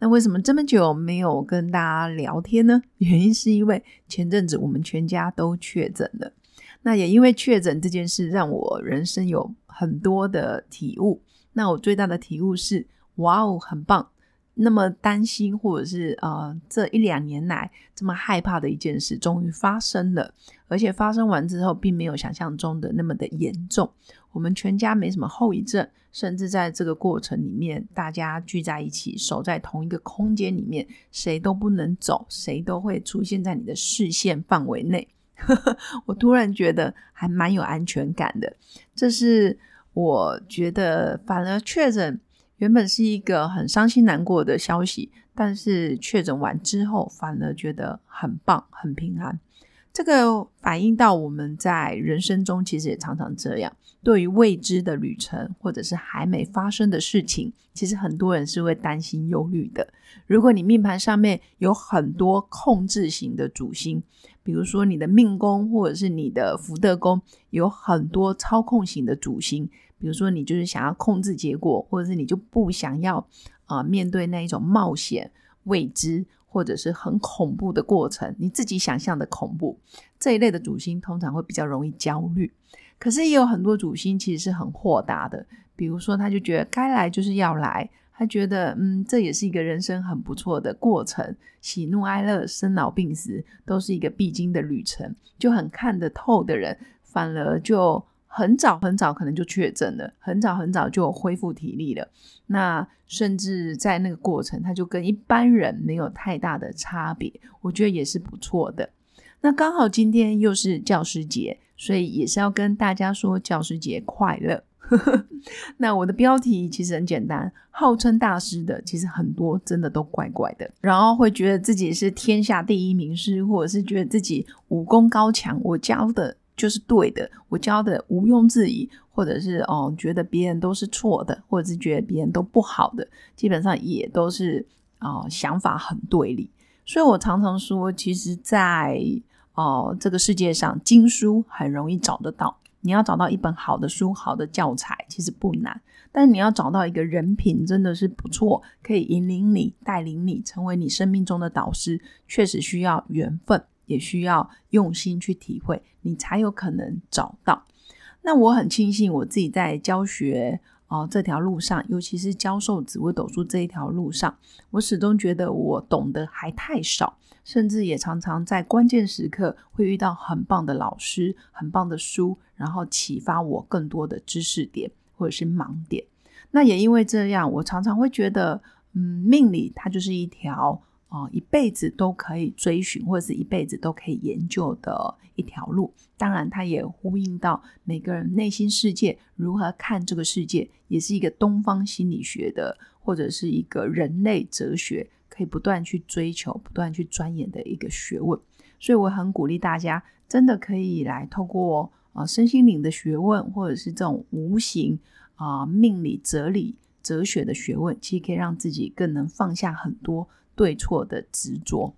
那为什么这么久没有跟大家聊天呢？原因是因为前阵子我们全家都确诊了。那也因为确诊这件事，让我人生有很多的体悟。那我最大的体悟是，哇哦，很棒！那么担心或者是呃这一两年来这么害怕的一件事，终于发生了，而且发生完之后，并没有想象中的那么的严重。我们全家没什么后遗症，甚至在这个过程里面，大家聚在一起，守在同一个空间里面，谁都不能走，谁都会出现在你的视线范围内。我突然觉得还蛮有安全感的，这是我觉得反而确诊原本是一个很伤心难过的消息，但是确诊完之后，反而觉得很棒，很平安。这个反映到我们在人生中，其实也常常这样。对于未知的旅程，或者是还没发生的事情，其实很多人是会担心、忧虑的。如果你命盘上面有很多控制型的主星，比如说你的命宫或者是你的福德宫有很多操控型的主星，比如说你就是想要控制结果，或者是你就不想要啊面对那一种冒险、未知。或者是很恐怖的过程，你自己想象的恐怖这一类的主星通常会比较容易焦虑。可是也有很多主星其实是很豁达的，比如说他就觉得该来就是要来，他觉得嗯这也是一个人生很不错的过程，喜怒哀乐、生老病死都是一个必经的旅程，就很看得透的人，反而就。很早很早可能就确诊了，很早很早就恢复体力了。那甚至在那个过程，他就跟一般人没有太大的差别，我觉得也是不错的。那刚好今天又是教师节，所以也是要跟大家说教师节快乐。那我的标题其实很简单，号称大师的其实很多真的都怪怪的，然后会觉得自己是天下第一名师，或者是觉得自己武功高强，我教的。就是对的，我教的毋庸置疑，或者是哦，觉得别人都是错的，或者是觉得别人都不好的，基本上也都是哦，想法很对立。所以我常常说，其实，在哦这个世界上，经书很容易找得到。你要找到一本好的书、好的教材，其实不难。但你要找到一个人品真的是不错，可以引领你、带领你，成为你生命中的导师，确实需要缘分。也需要用心去体会，你才有可能找到。那我很庆幸我自己在教学哦这条路上，尤其是教授紫微斗数这一条路上，我始终觉得我懂得还太少，甚至也常常在关键时刻会遇到很棒的老师、很棒的书，然后启发我更多的知识点或者是盲点。那也因为这样，我常常会觉得，嗯，命理它就是一条。哦，一辈子都可以追寻，或者是一辈子都可以研究的一条路。当然，它也呼应到每个人内心世界如何看这个世界，也是一个东方心理学的，或者是一个人类哲学可以不断去追求、不断去钻研的一个学问。所以，我很鼓励大家，真的可以来透过啊身心灵的学问，或者是这种无形啊命理、哲理、哲学的学问，其实可以让自己更能放下很多。对错的执着，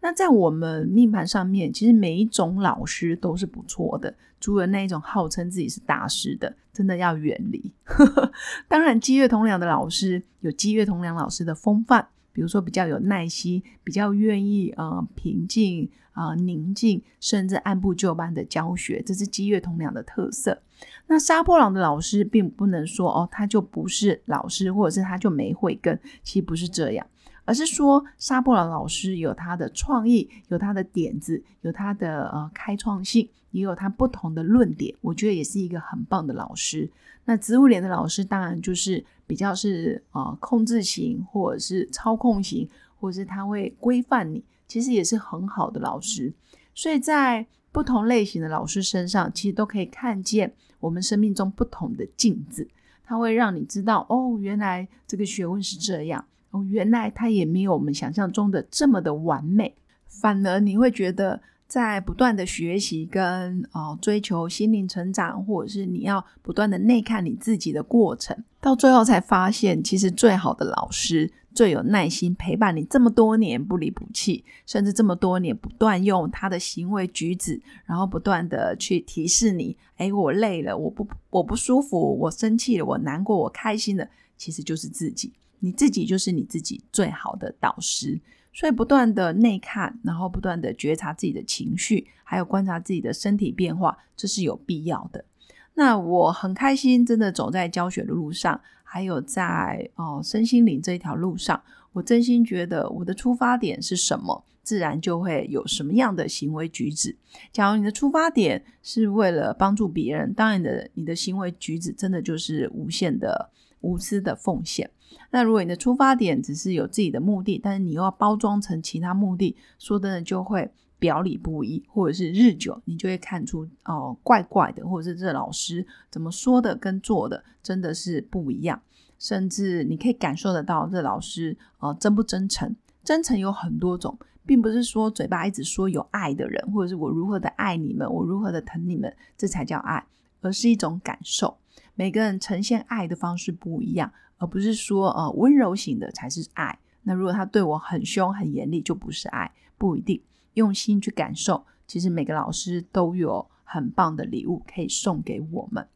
那在我们命盘上面，其实每一种老师都是不错的，除了那一种号称自己是大师的，真的要远离。当然，积月同梁的老师有积月同梁老师的风范，比如说比较有耐心，比较愿意啊平静啊宁静，甚至按部就班的教学，这是积月同梁的特色。那杀破狼的老师并不能说哦，他就不是老师，或者是他就没慧根，其实不是这样。而是说，沙破朗老师有他的创意，有他的点子，有他的呃开创性，也有他不同的论点。我觉得也是一个很棒的老师。那植物脸的老师当然就是比较是呃控制型，或者是操控型，或者是他会规范你，其实也是很好的老师。所以在不同类型的老师身上，其实都可以看见我们生命中不同的镜子。他会让你知道，哦，原来这个学问是这样。哦，原来他也没有我们想象中的这么的完美，反而你会觉得在不断的学习跟啊追求心灵成长，或者是你要不断的内看你自己的过程，到最后才发现，其实最好的老师。最有耐心陪伴你这么多年不离不弃，甚至这么多年不断用他的行为举止，然后不断的去提示你：哎，我累了，我不我不舒服，我生气了，我难过，我开心了，其实就是自己，你自己就是你自己最好的导师。所以不断的内看，然后不断的觉察自己的情绪，还有观察自己的身体变化，这是有必要的。那我很开心，真的走在教学的路上。还有在哦身心灵这一条路上，我真心觉得我的出发点是什么，自然就会有什么样的行为举止。假如你的出发点是为了帮助别人，当然的你的行为举止真的就是无限的无私的奉献。那如果你的出发点只是有自己的目的，但是你又要包装成其他目的，说真的就会。表里不一，或者是日久，你就会看出哦，怪怪的，或者是这老师怎么说的跟做的真的是不一样，甚至你可以感受得到这老师呃真不真诚。真诚有很多种，并不是说嘴巴一直说有爱的人，或者是我如何的爱你们，我如何的疼你们，这才叫爱，而是一种感受。每个人呈现爱的方式不一样，而不是说呃温柔型的才是爱。那如果他对我很凶很严厉，就不是爱，不一定。用心去感受，其实每个老师都有很棒的礼物可以送给我们，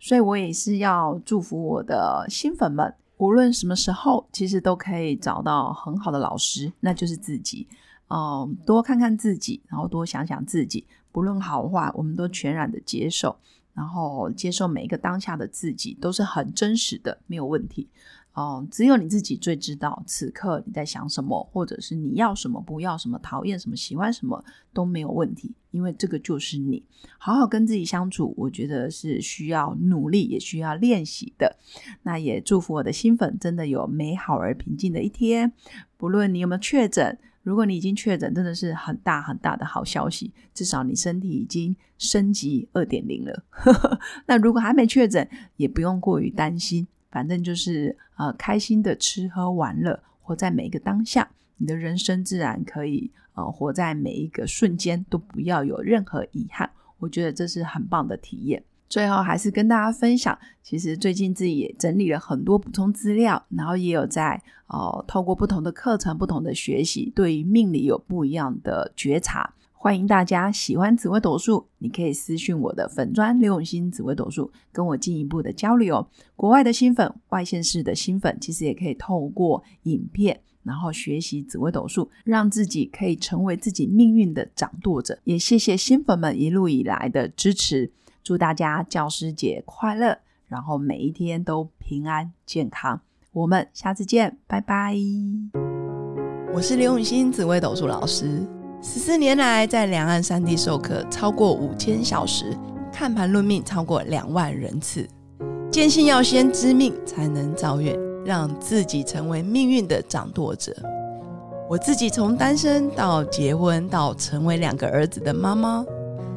所以我也是要祝福我的新粉们，无论什么时候，其实都可以找到很好的老师，那就是自己。嗯，多看看自己，然后多想想自己，不论好坏，我们都全然的接受，然后接受每一个当下的自己都是很真实的，没有问题。哦，只有你自己最知道此刻你在想什么，或者是你要什么，不要什么，讨厌什么，喜欢什么都没有问题，因为这个就是你。好好跟自己相处，我觉得是需要努力，也需要练习的。那也祝福我的新粉真的有美好而平静的一天。不论你有没有确诊，如果你已经确诊，真的是很大很大的好消息，至少你身体已经升级二点零了。那如果还没确诊，也不用过于担心。反正就是呃，开心的吃喝玩乐，活在每一个当下，你的人生自然可以呃，活在每一个瞬间都不要有任何遗憾。我觉得这是很棒的体验。最后还是跟大家分享，其实最近自己也整理了很多补充资料，然后也有在哦，透过不同的课程、不同的学习，对于命理有不一样的觉察。欢迎大家喜欢紫微斗数，你可以私讯我的粉砖刘永新紫微斗数，跟我进一步的交流。国外的新粉、外县市的新粉，其实也可以透过影片，然后学习紫微斗数，让自己可以成为自己命运的掌舵者。也谢谢新粉们一路以来的支持，祝大家教师节快乐，然后每一天都平安健康。我们下次见，拜拜。我是刘永新紫微斗数老师。十四年来，在两岸三地授课超过五千小时，看盘论命超过两万人次。坚信要先知命，才能造运，让自己成为命运的掌舵者。我自己从单身到结婚，到成为两个儿子的妈妈，